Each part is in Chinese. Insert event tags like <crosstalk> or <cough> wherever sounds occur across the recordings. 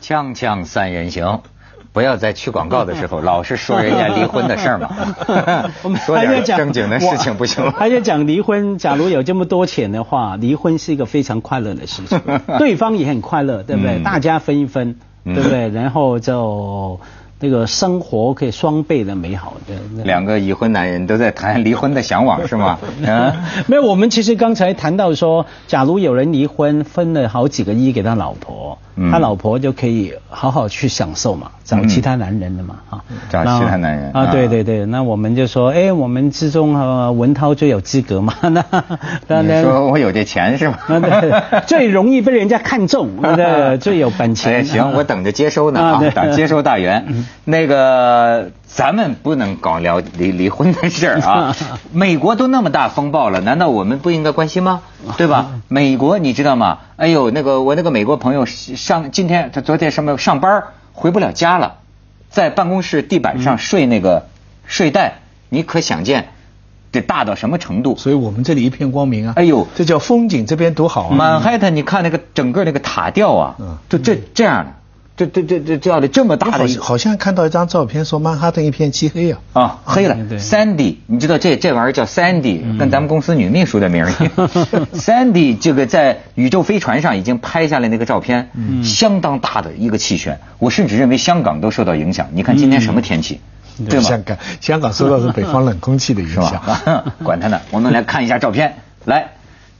锵锵三人行，不要在去广告的时候 <laughs> 老是说人家离婚的事儿嘛。<laughs> <laughs> 说点正经的事情不行吗？而且讲离婚，假如有这么多钱的话，离婚是一个非常快乐的事情，对方也很快乐，对不对？嗯大家分一分，对不对？然后就那个生活可以双倍的美好的。两个已婚男人都在谈离婚的向往是吗？嗯，<laughs> 没有，我们其实刚才谈到说，假如有人离婚，分了好几个亿给他老婆，嗯他老婆就可以好好去享受嘛，找其他男人了嘛，哈、找其他男人啊，啊对对对，那我们就说，哎，我们之中呃文涛最有资格嘛，<laughs> 那那你说我有这钱是吗？<laughs> 最容易被人家看中，对，最有本钱。哎，行，我等着接收呢啊啊对，等接收大员。那个，咱们不能搞聊离离婚的事儿啊。<laughs> 美国都那么大风暴了，难道我们不应该关心吗？对吧？美国你知道吗？哎呦，那个我那个美国朋友上今天他昨天什么上班回不了家了，在办公室地板上睡那个睡袋，你可想见得大到什么程度？所以我们这里一片光明啊！哎呦这叫风景，这边多好啊！曼海特，你看那个整个那个塔吊啊嗯，就这这样的，这这这这叫的这么大的好像好像看到一张照片，说曼哈顿一片漆黑啊。啊，黑了，Sandy，你知道这这玩意儿叫 Sandy，跟咱们公司女秘书的名儿一样。<laughs> Sandy 这个在宇宙飞船上已经拍下来那个照片，相当大的一个气旋，我甚至认为香港都受到影响。你看今天什么天气，对吗？香港香港受到是北方冷空气的影响。<laughs> 管他呢，我们来看一下照片。来，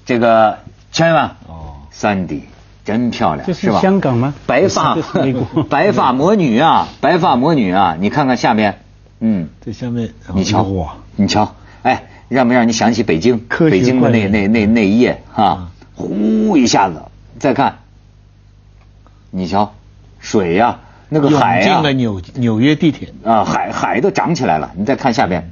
这个千万哦，Sandy 真漂亮，这是吧？香港吗？白发美国。<laughs> 白发魔女啊，白发魔女啊！你看看下面，嗯，这下面你瞧，哇，你瞧，哎，让没让你想起北京？北京的那那那那一夜啊，呼一下子，再看，你瞧，水呀、那个海呀、进了纽纽约地铁。啊，海海都涨起来了。你再看下边，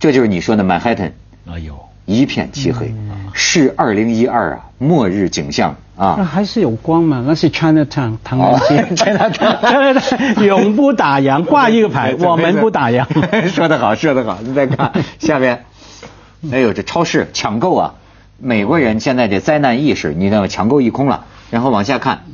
这就是你说的曼哈顿，哎呦，一片漆黑，是二零一二啊，末日景象那啊。还是有光嘛？那是 Chinatown 唐人街哦 <laughs> Chinatown <laughs> 永不打烊，挂一个牌，<laughs> 我们不打烊。说得好，说得好。你再看下边，哎呦，这超市抢购啊！美国人现在这灾难意识，你知道吗？抢购一空了。然后往下看，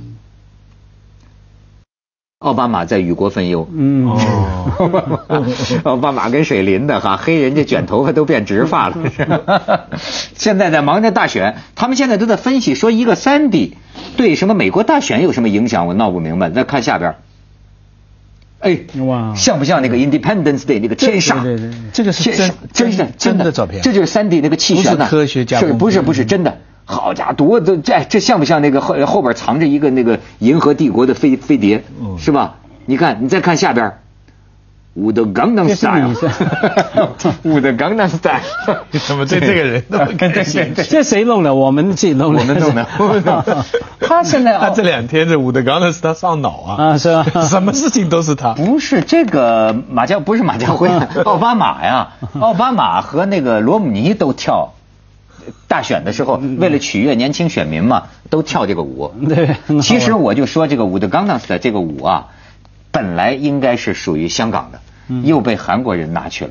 奥巴马在与国分忧。嗯，哦，<laughs> 奥巴马跟水淋的哈，黑人家卷头发都变直发了。<laughs> 现在在忙着大选，他们现在都在分析说一个 Sandy 对什么美国大选有什么影响，我闹不明白。再看下边，哎，哇像不像那个 Independence Day 那个天煞？对对对这个是真真的真的照片这就是 Sandy 那个气旋呐，不是科学家是不是不是真的？好家伙，多这这这像不像那个后后边藏着一个那个银河帝国的飞飞碟，嗯是吧？你看，你再看下边。我的江南这是 style，你是我的江南 style，怎么对这个人那么感兴趣？<laughs> 这谁弄的？我们自己弄的。我们弄的，我们弄的。他现在他这两天这武德刚的是他上脑啊，啊是吧 <laughs> 什么事情都是他。不是这个马家不是马家辉，<laughs> 奥巴马呀，奥巴马和那个罗姆尼都跳。大选的时候，为了取悦年轻选民嘛，都跳这个舞。<laughs> 对 <laughs> 其实我就说这个舞的刚当的这个舞啊，本来应该是属于香港的，又被韩国人拿去了，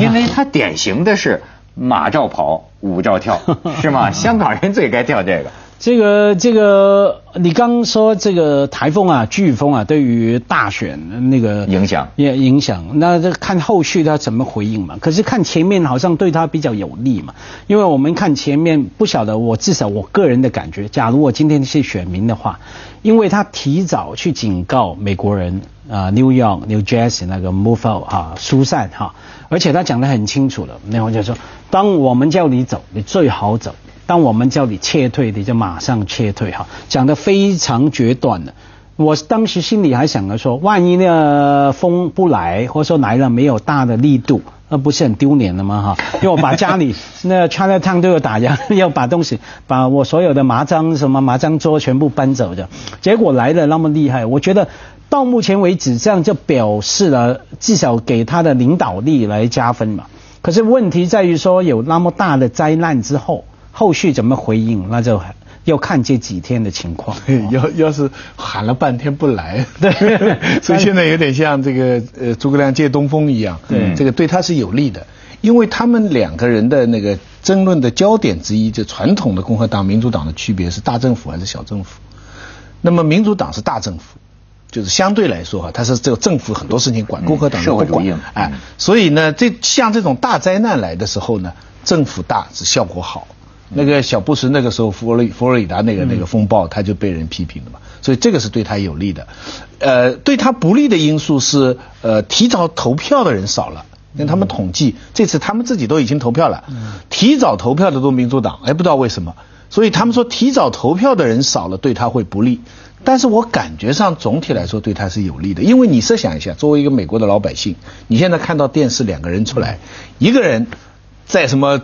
因为它典型的是马照跑，舞照跳，<laughs> 是吗？香港人最该跳这个。这个这个，你刚说这个台风啊、飓风啊，对于大选那个影响也影响。那这看后续他怎么回应嘛？可是看前面好像对他比较有利嘛，因为我们看前面不晓得，我至少我个人的感觉，假如我今天是选民的话，因为他提早去警告美国人啊、New York、New Jersey 那个 move out 哈、疏散哈、而且他讲得很清楚了，那我就说，当我们叫你走，你最好走。当我们叫你撤退，你就马上撤退哈，讲得非常决断的。我当时心里还想着说，万一那个风不来，或者说来了没有大的力度，那不是很丢脸的吗？哈，因为我把家里那 China Town 都有打烊，要把东西，把我所有的麻将什么麻将桌全部搬走的，结果来的那么厉害，我觉得到目前为止，这样就表示了至少给他的领导力来加分嘛。可是问题在于说，有那么大的灾难之后。后续怎么回应，那就要看这几天的情况。<laughs> 要要是喊了半天不来，对 <laughs> 所以现在有点像这个呃诸葛亮借东风一样，对这个对他是有利的，因为他们两个人的那个争论的焦点之一，就传统的共和党、民主党的区别是大政府还是小政府。那么民主党是大政府，就是相对来说哈，它是这个政府很多事情管，共和党社会主义不管，哎，所以呢，这像这种大灾难来的时候呢，政府大是效果好。那个小布什那个时候佛罗佛罗里达那个那个风暴，他就被人批评了嘛，所以这个是对他有利的。呃，对他不利的因素是，呃，提早投票的人少了。因为他们统计，这次他们自己都已经投票了，提早投票的都民主党，哎，不知道为什么，所以他们说提早投票的人少了，对他会不利。但是我感觉上总体来说对他是有利的，因为你设想一下，作为一个美国的老百姓，你现在看到电视两个人出来，一个人在什么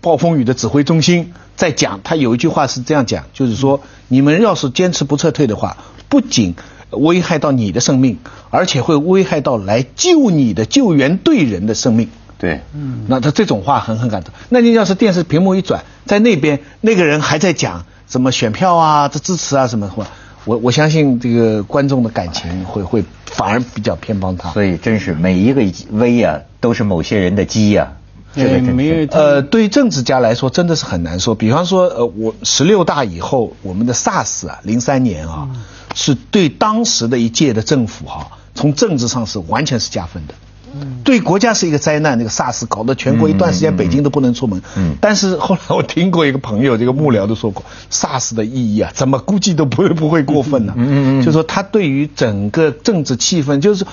暴风雨的指挥中心在讲，他有一句话是这样讲，就是说你们要是坚持不撤退的话，不仅危害到你的生命，而且会危害到来救你的救援队人的生命。对，嗯，那他这种话很很感动。那你要是电视屏幕一转，在那边那个人还在讲什么选票啊、这支持啊什么话，我我相信这个观众的感情会会反而比较偏帮他。所以真是每一个危啊，都是某些人的机呀。对，没有呃，对于政治家来说真的是很难说。比方说，呃，我十六大以后，我们的 SARS 啊，零三年啊。是对当时的一届的政府哈，从政治上是完全是加分的。嗯，对国家是一个灾难，那个 SARS 搞得全国一段时间北京都不能出门。嗯，但是后来我听过一个朋友，这个幕僚都说过，SARS 的意义啊，怎么估计都不会不会过分呢？嗯嗯嗯，就说他对于整个政治气氛，就是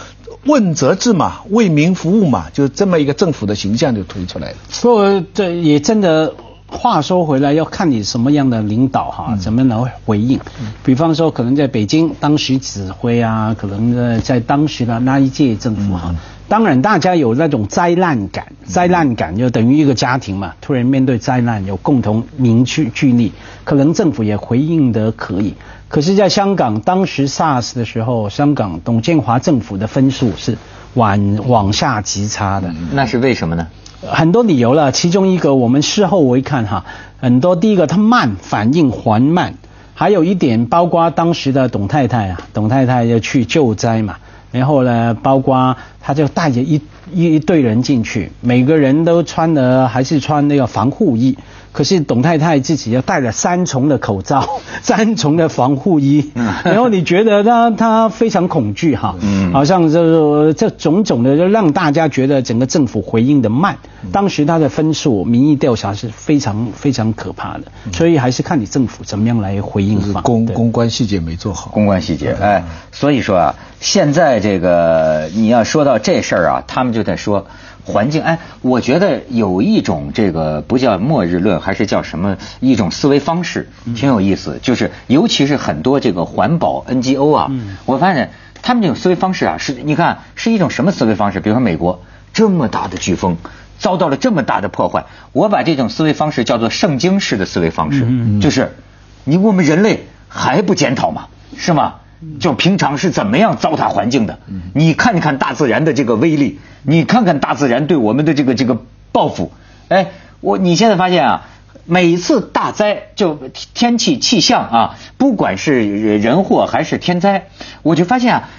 问责制嘛，为民服务嘛，就这么一个政府的形象就推出来了。说这也真的。话说回来，要看你什么样的领导哈，怎么来回应。比方说，可能在北京当时指挥啊，可能在当时的那一届政府哈，当然大家有那种灾难感，灾难感就等于一个家庭嘛，突然面对灾难有共同凝聚聚力，可能政府也回应得可以。可是，在香港当时 SARS 的时候，香港董建华政府的分数是往往下极差的。那是为什么呢？很多理由了，其中一个我们事后回看哈，很多第一个它慢，反应缓慢，还有一点包括当时的董太太啊，董太太要去救灾嘛，然后呢，包括他就带着一一队人进去，每个人都穿的还是穿那个防护衣。可是董太太自己要戴了三重的口罩，<laughs> 三重的防护衣，然后你觉得她她非常恐惧哈，好像就是这种种的就让大家觉得整个政府回应的慢。当时他的分数民意调查是非常非常可怕的，所以还是看你政府怎么样来回应。公公关细节没做好，公关细节哎，所以说啊，现在这个你要说到这事儿啊，他们就在说。环境哎，我觉得有一种这个不叫末日论，还是叫什么一种思维方式，挺有意思。就是尤其是很多这个环保 NGO 啊，我发现他们这种思维方式啊，是你看是一种什么思维方式？比如说美国这么大的飓风遭到了这么大的破坏，我把这种思维方式叫做圣经式的思维方式，就是你我们人类还不检讨吗？是吗？就平常是怎么样糟蹋环境的？你看看大自然的这个威力，你看看大自然对我们的这个这个报复。哎，我你现在发现啊，每次大灾就天气气象啊，不管是人祸还是天灾，我就发现啊，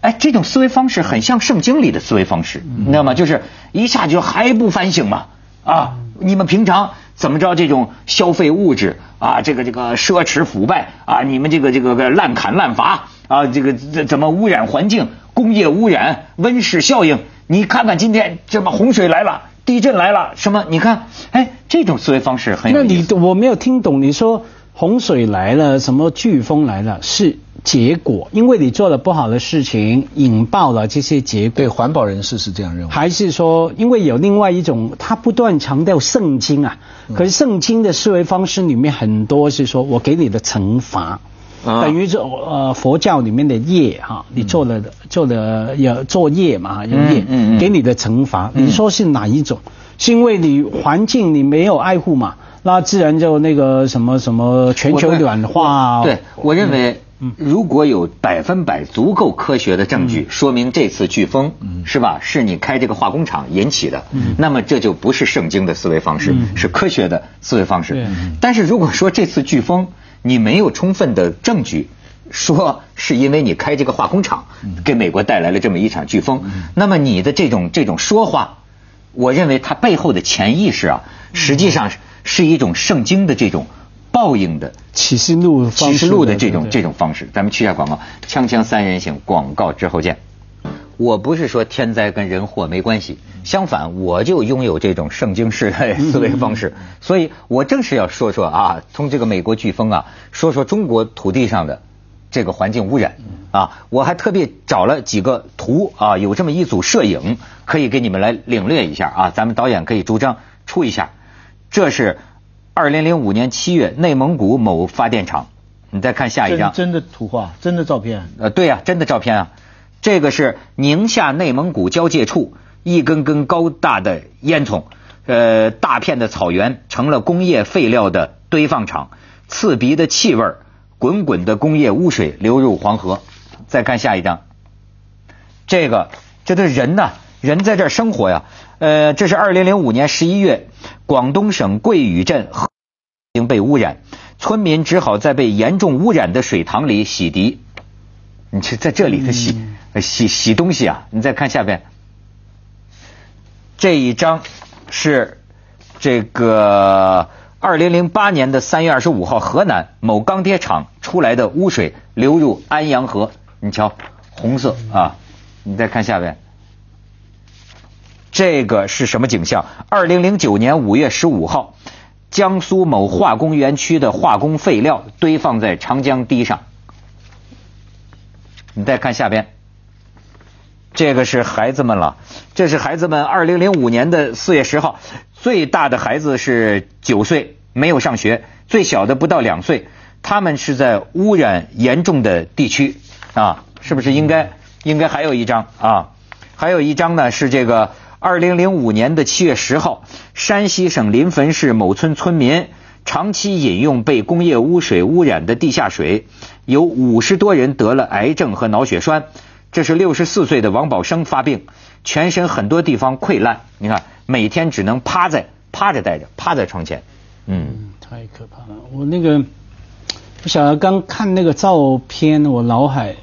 哎，这种思维方式很像圣经里的思维方式，你知道吗？就是一下就还不反省嘛啊！你们平常怎么着这种消费物质？啊，这个这个奢侈腐败啊，你们这个这个个滥砍滥伐啊，这个怎怎么污染环境？工业污染、温室效应，你看看今天这么洪水来了，地震来了，什么？你看，哎，这种思维方式很有那你我没有听懂，你说洪水来了，什么飓风来了，是？结果，因为你做了不好的事情，引爆了这些结果。对，环保人士是这样认为。还是说，因为有另外一种，他不断强调圣经啊，可是圣经的思维方式里面很多是说我给你的惩罚，等于这呃佛教里面的业哈，你做了做了有作业嘛，有业，给你的惩罚。你说是哪一种？是因为你环境你没有爱护嘛？那自然就那个什么什么全球暖化。对，我认为。如果有百分百足够科学的证据，说明这次飓风是吧，是你开这个化工厂引起的，嗯。那么这就不是圣经的思维方式，是科学的思维方式。但是如果说这次飓风你没有充分的证据，说是因为你开这个化工厂给美国带来了这么一场飓风，那么你的这种这种说话，我认为它背后的潜意识啊，实际上是一种圣经的这种。报应的启示录启示录的这种这种方式。咱们去一下广告，锵锵三人行，广告之后见。我不是说天灾跟人祸没关系，相反，我就拥有这种圣经式的思维方式，所以我正是要说说啊，从这个美国飓风啊，说说中国土地上的这个环境污染。啊，我还特别找了几个图啊，有这么一组摄影，可以给你们来领略一下。啊，咱们导演可以主张出一下，这是二零零五年七月内蒙古某发电厂，你再看下一张，真的图画，真的照片。呃，对呀、真的照片啊。这个是宁夏内蒙古交界处一根根高大的烟囱，呃，大片的草原成了工业废料的堆放场，刺鼻的气味儿，滚滚的工业污水流入黄河。再看下一张，这个这都是人呐，人在这儿生活呀。呃，这是二零零五年十一月，广东省桂屿镇河已经被污染，村民只好在被严重污染的水塘里洗涤。你去在这里头洗、洗洗东西啊！你再看下边，这一张是这个二零零八年的三月二十五号，河南某钢铁厂出来的污水流入安阳河，你瞧，红色啊！你再看下边，这个是什么景象？二零零九年五月十五号，江苏某化工园区的化工废料堆放在长江堤上。你再看下边，这个是孩子们了，这是孩子们。二零零五年的四月十号，最大的孩子是九岁，没有上学；最小的不到两岁。他们是在污染严重的地区啊，是不是应该应该还有一张啊？还有一张呢，是这个二零零五年的七月十号，山西省临汾市某村村民长期饮用被工业污水污染的地下水，有五十多人得了癌症和脑血栓。这是六十四岁的王宝生发病，全身很多地方溃烂，你看每天只能趴在趴着待着，趴在床前。嗯，太可怕了。我那个不晓得刚看那个照片，我脑海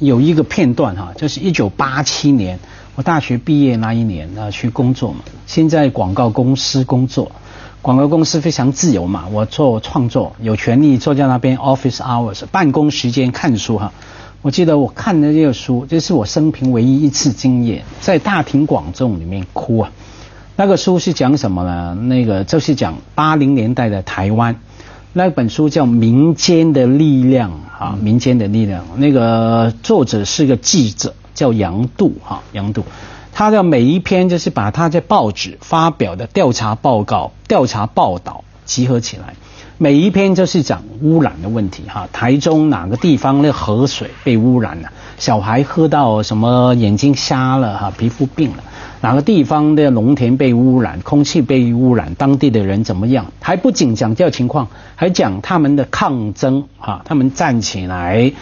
有一个片段哈，就是一九八七年我大学毕业那一年啊去工作嘛，先在广告公司工作。广告公司非常自由嘛，我做创作，有权利坐在那边 office hours 办公时间看书哈。我记得我看的这个书，这是我生平唯一一次经验，在大庭广众里面哭啊。那个书是讲什么呢？那个就是讲八零年代的台湾，那本书叫《民间的力量》啊，《民间的力量》。那个作者是个记者，叫杨度哈，杨度。他的每一篇就是把他在报纸发表的调查报告、调查报道集合起来，每一篇就是讲污染的问题哈。台中哪个地方的河水被污染了，小孩喝到什么眼睛瞎了哈，皮肤病了。哪个地方的农田被污染，空气被污染，当地的人怎么样？还不仅讲这情况，还讲他们的抗争哈，他们站起来。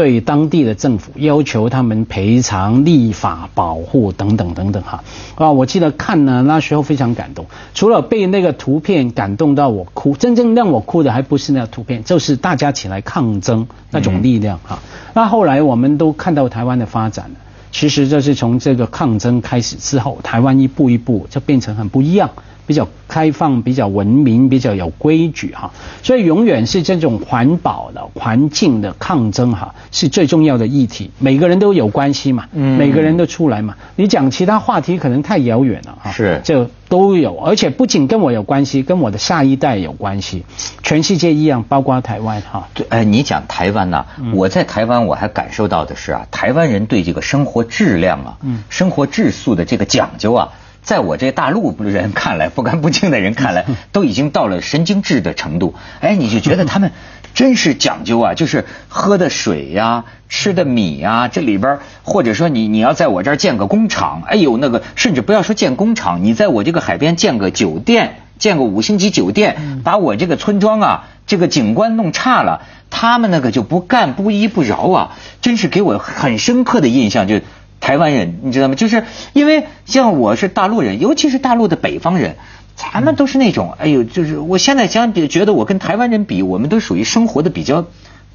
对当地的政府要求他们赔偿、立法保护等等等等哈啊！我记得看呢，那时候非常感动。除了被那个图片感动到我哭，真正让我哭的还不是那个图片，就是大家起来抗争那种力量哈。那后来我们都看到台湾的发展了，其实这是从这个抗争开始之后，台湾一步一步就变成很不一样。比较开放、比较文明、比较有规矩哈，所以永远是这种环保的、环境的抗争哈，是最重要的议题。每个人都有关系嘛，嗯每个人都出来嘛。你讲其他话题可能太遥远了哈，是就都有，而且不仅跟我有关系，跟我的下一代有关系，全世界一样，包括台湾哈。对，哎，你讲台湾呐、我在台湾我还感受到的是啊，台湾人对这个生活质量啊，嗯生活质素的这个讲究啊。在我这大陆人 <laughs> 看来，不干不净的人看来，<laughs> 都已经到了神经质的程度。哎，你就觉得他们 <laughs> 真是讲究啊，就是喝的水呀、吃的米呀，这里边儿或者说你你要在我这儿建个工厂，哎呦那个，甚至不要说建工厂，你在我这个海边建个酒店，建个五星级酒店，把我这个村庄啊这个景观弄差了，他们那个就不干不依不饶啊，真是给我很深刻的印象就。台湾人，你知道吗？就是因为像我是大陆人，尤其是大陆的北方人，咱们都是那种，哎呦，就是我现在想比觉得我跟台湾人比，我们都属于生活的比较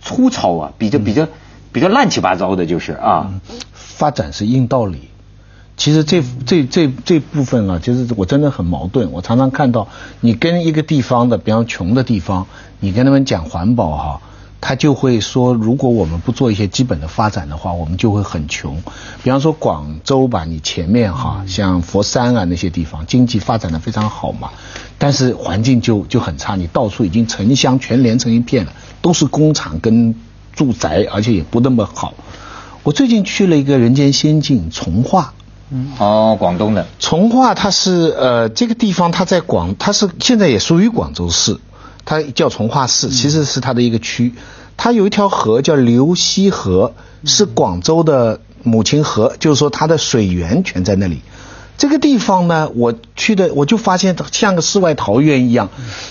粗糙啊，比较比较比较乱七八糟的，就是啊，发展是硬道理，其实这这这这部分啊，就是我真的很矛盾。我常常看到你跟一个地方的，比方穷的地方，你跟他们讲环保哈，他就会说，如果我们不做一些基本的发展的话，我们就会很穷。比方说广州吧，你前面哈，像佛山啊那些地方，经济发展的非常好嘛，但是环境就就很差，你到处已经城乡全连成一片了，都是工厂跟住宅，而且也不那么好。我最近去了一个人间仙境从化。嗯哦，广东的从化，它是呃这个地方，它在广，它是现在也属于广州市，它叫从化市，其实是它的一个区。它有一条河叫流溪河，是广州的母亲河，就是说它的水源全在那里。这个地方呢，我去的我就发现像个世外桃源一样。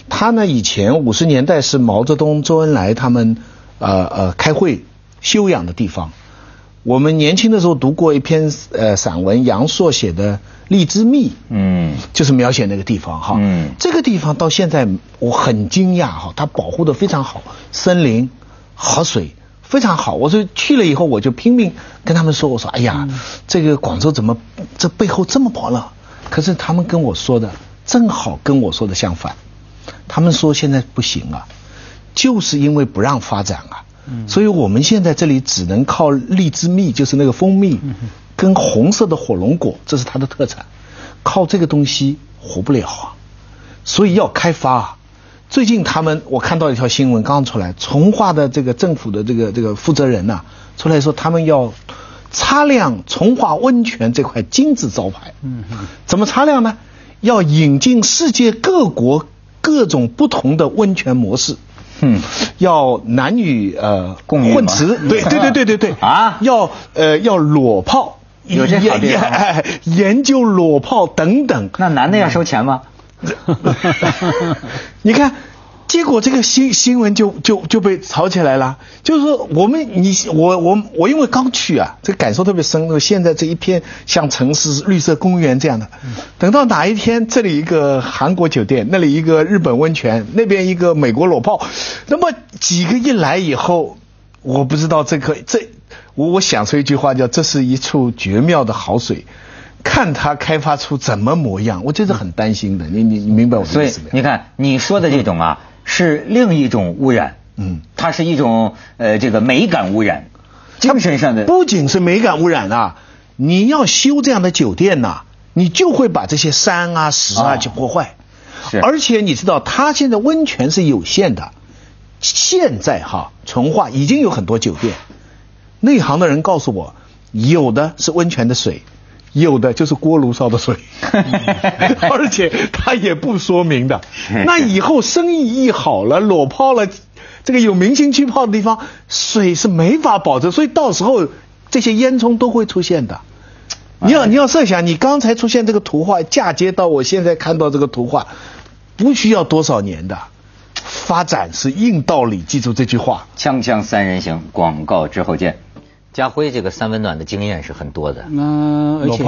它呢以前五十年代是毛泽东、周恩来他们呃呃开会休养的地方。我们年轻的时候读过一篇呃散文，杨朔写的《荔枝蜜》，嗯，就是描写那个地方哈，嗯，这个地方到现在我很惊讶哈，它保护的非常好，森林、河水非常好。我说去了以后，我就拼命跟他们说，我说哎呀，这个广州怎么这背后这么薄了？可是他们跟我说的正好跟我说的相反，他们说现在不行啊，就是因为不让发展啊。所以我们现在这里只能靠荔枝蜜，就是那个蜂蜜，跟红色的火龙果，这是它的特产。靠这个东西活不了啊，所以要开发啊。最近他们，我看到一条新闻刚出来，从化的这个政府的这个这个负责人呐，出来说他们要擦亮从化温泉这块金字招牌。嗯怎么擦亮呢？要引进世界各国各种不同的温泉模式。嗯，要男女呃混词，<laughs> 对对对对对对啊，要呃要裸泡，有这好 <laughs> 研究裸泡等等。那男的要收钱吗？<laughs> 你看。结果这个新新闻就就就被炒起来了，就是说我们你我我我因为刚去啊，这感受特别深。现在这一片像城市绿色公园这样的，等到哪一天这里一个韩国酒店，那里一个日本温泉，那边一个美国裸泡，那么几个一来以后，我不知道这个这我我想出一句话叫这是一处绝妙的好水，看它开发出怎么模样，我就是很担心的。你你你明白我的意思没有？你看你说的这种啊。是另一种污染，嗯，它是一种呃这个美感污染，精神上的。不仅是美感污染啊，你要修这样的酒店呐，你就会把这些山啊石啊去破坏。是。而且你知道，它现在温泉是有限的，现在哈从化已经有很多酒店，内行的人告诉我，有的是温泉的水。有的就是锅炉烧的水，<laughs> 而且他也不说明的。<laughs> 那以后生意一好了，裸泡了，这个有明星去泡的地方，水是没法保证，所以到时候这些烟囱都会出现的。你要你要设想，你刚才出现这个图画，嫁接到我现在看到这个图画，不需要多少年的发展是硬道理，记住这句话。锵锵三人行，广告之后见。家辉这个三温暖的经验是很多的，嗯，而且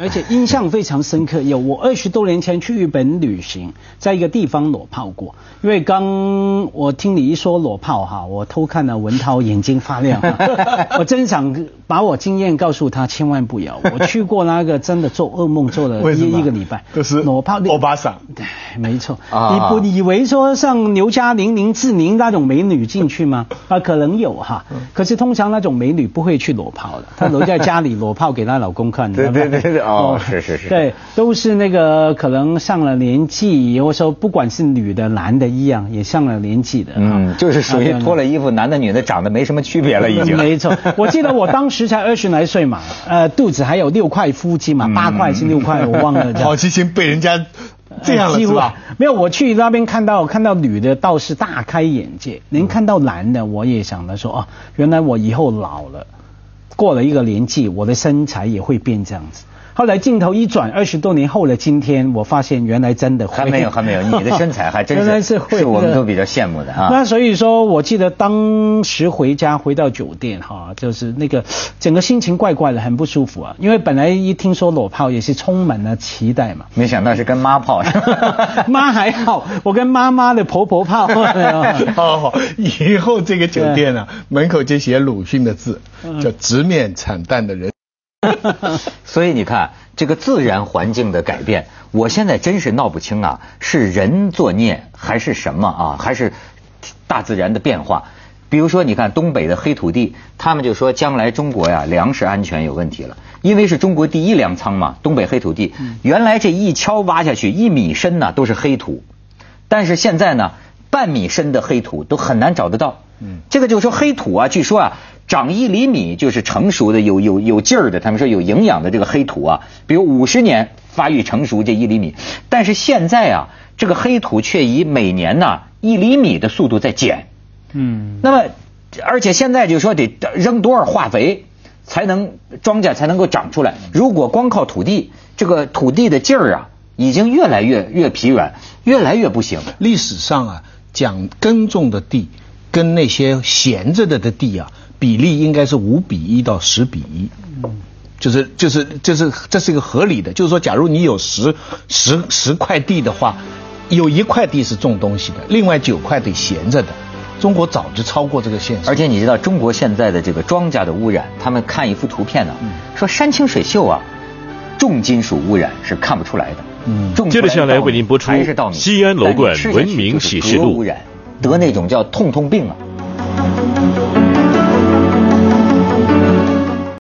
而且印象非常深刻。有我二十多年前去日本旅行，在一个地方裸泡过。因为刚我听你一说裸泡哈，我偷看了文涛眼睛发亮，<laughs> 我真想把我经验告诉他，千万不要。我去过那个真的做噩梦做了一一个礼拜，就是裸泡欧巴桑，对，没错。你不以为说像刘嘉玲、林志玲那种美女进去吗？<laughs> 啊，可能有哈，可是通常那种美女。不会去裸泡的，她留在家里裸泡给她老公看。对对对对，哦，<laughs> 是是是。对，都是那个可能上了年纪，或者说不管是女的男的一样，也上了年纪的。嗯，就是属于脱了衣服，男的女的长得没什么区别了，已经。没错，我记得我当时才二十来岁嘛，呃，肚子还有六块腹肌嘛，八块是六块，我忘了。<laughs> 好奇心被人家。这样了是吧？没有，我去那边看到看到女的倒是大开眼界，能看到男的，我也想着说啊，原来我以后老了，过了一个年纪，我的身材也会变这样子。后来镜头一转，二十多年后的今天，我发现原来真的还没有还没有，<laughs> 你的身材还真是是是我们都比较羡慕的啊。那所以说，我记得当时回家回到酒店哈，就是那个整个心情怪怪的，很不舒服啊。因为本来一听说裸泡也是充满了期待嘛，没想到是跟妈泡，<laughs> 妈还好，我跟妈妈的婆婆泡。好 <laughs> 好，以后这个酒店啊，门口就写鲁迅的字，叫直面惨淡的人。<laughs> 所以你看，这个自然环境的改变，我现在真是闹不清啊，是人作孽还是什么啊？还是大自然的变化？比如说，你看东北的黑土地，他们就说将来中国呀粮食安全有问题了，因为是中国第一粮仓嘛。东北黑土地，原来这一锹挖下去一米深呢都是黑土，但是现在呢半米深的黑土都很难找得到。嗯，这个就是说黑土啊，据说啊长一厘米就是成熟的有有有劲儿的，他们说有营养的这个黑土啊，比如五十年发育成熟这一厘米，但是现在啊这个黑土却以每年呢一厘米的速度在减。嗯，那么，而且现在就说得扔多少化肥才能庄稼才能够长出来？如果光靠土地，这个土地的劲儿啊，已经越来越越疲软，越来越不行。历史上啊，讲耕种的地跟那些闲着的的地啊，比例应该是五比一到十比一。嗯，就是就是就是这是一个合理的，就是说，假如你有十十十块地的话，有一块地是种东西的，另外九块得闲着的。中国早就超过这个线，而且你知道中国现在的这个庄稼的污染，他们看一幅图片呢，说山清水秀啊，重金属污染是看不出来的。嗯，接着下来为您播出《西安楼冠文明启示录》，得那种叫痛痛病啊。